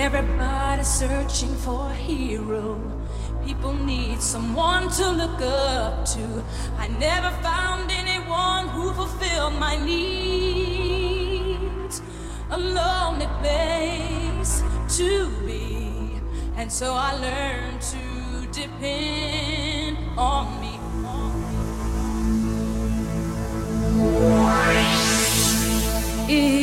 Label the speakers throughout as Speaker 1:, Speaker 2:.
Speaker 1: Everybody's searching for a hero. People need someone to look up to. I never found anyone who fulfilled my needs. A lonely place to be. And so I learned to depend on me. If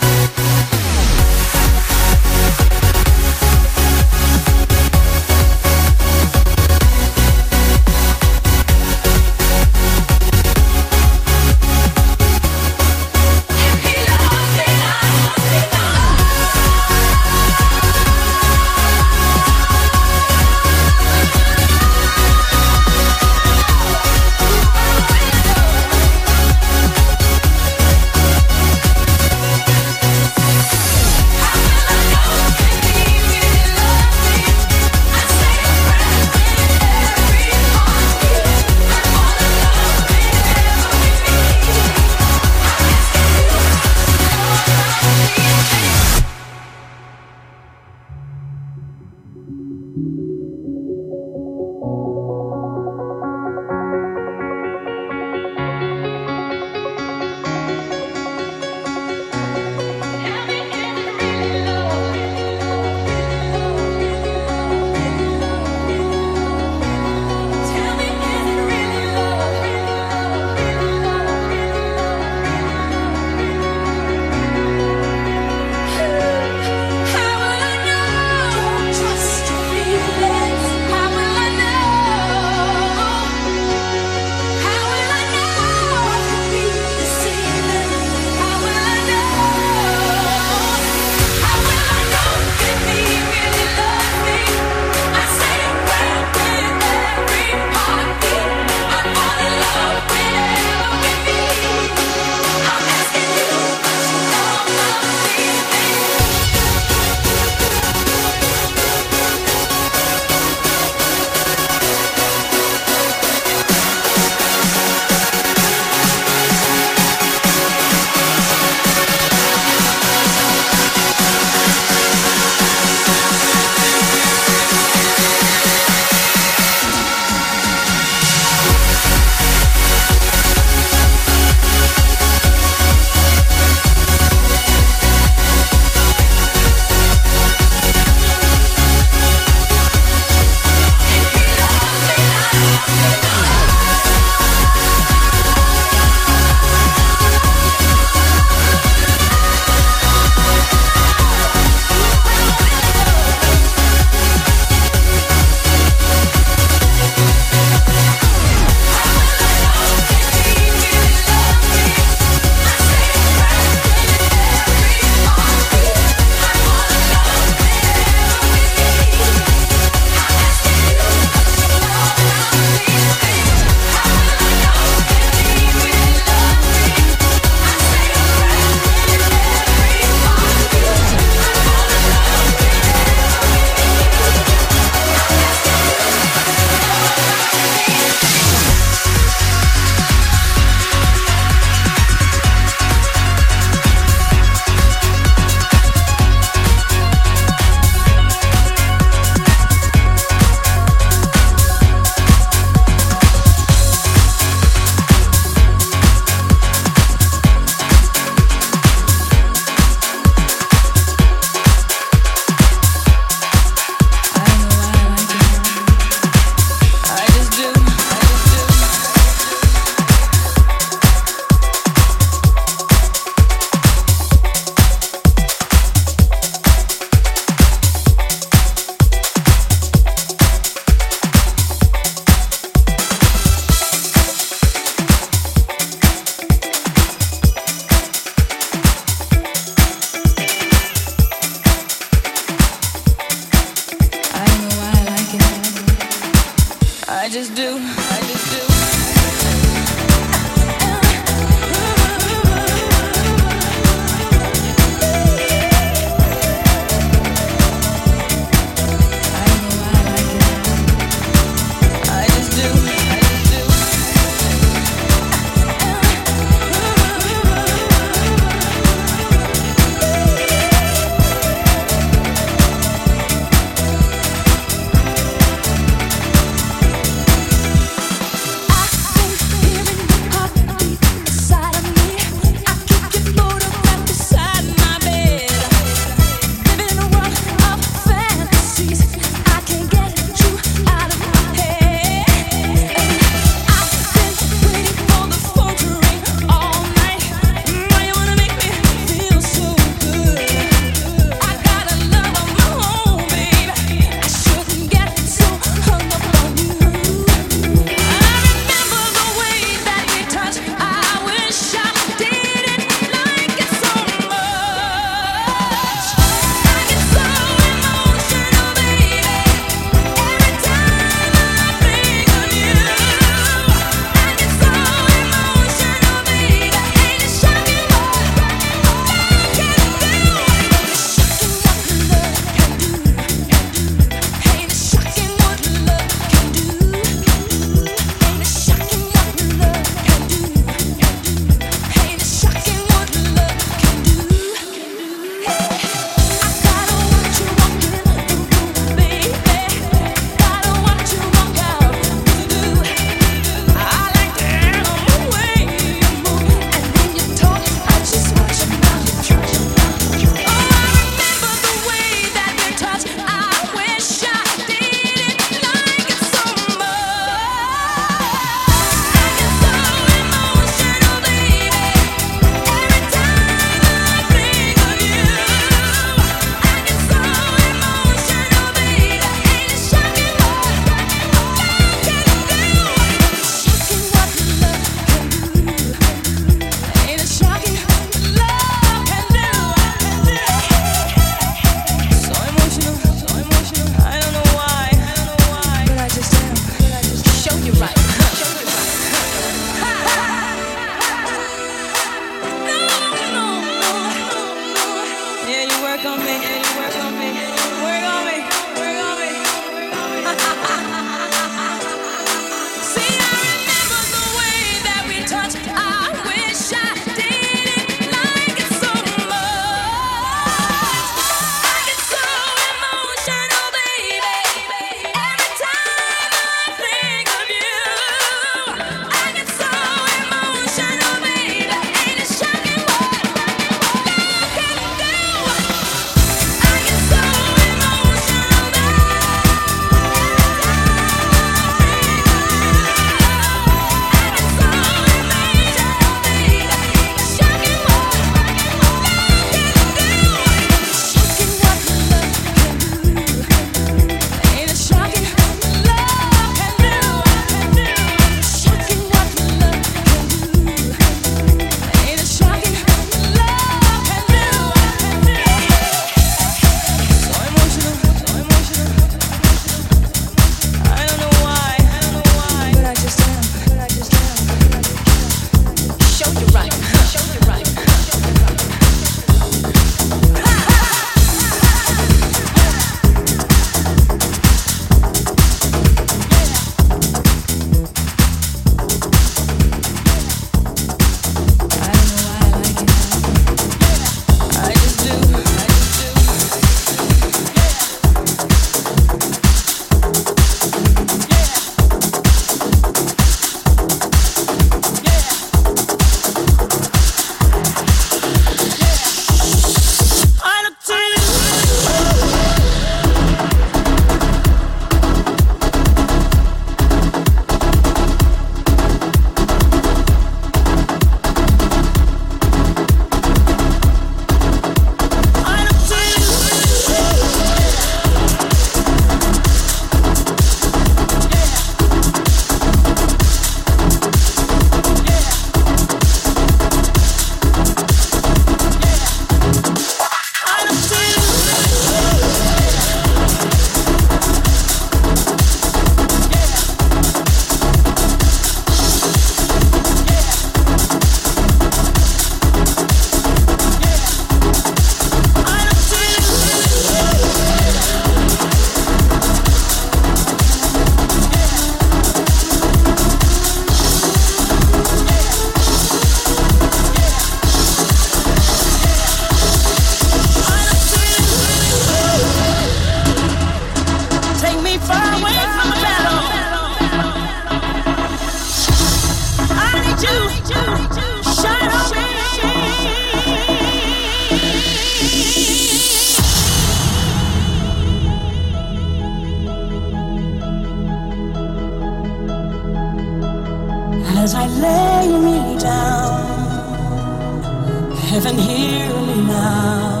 Speaker 1: even hear me now.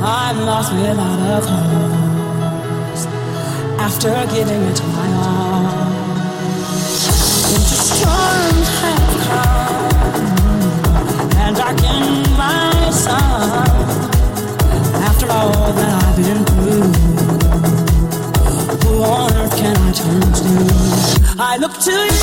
Speaker 1: I'm lost without a cause after giving it my all. Into storms have come and darkened my sun. After all that I've been through, who on earth can I turn to? I look to you.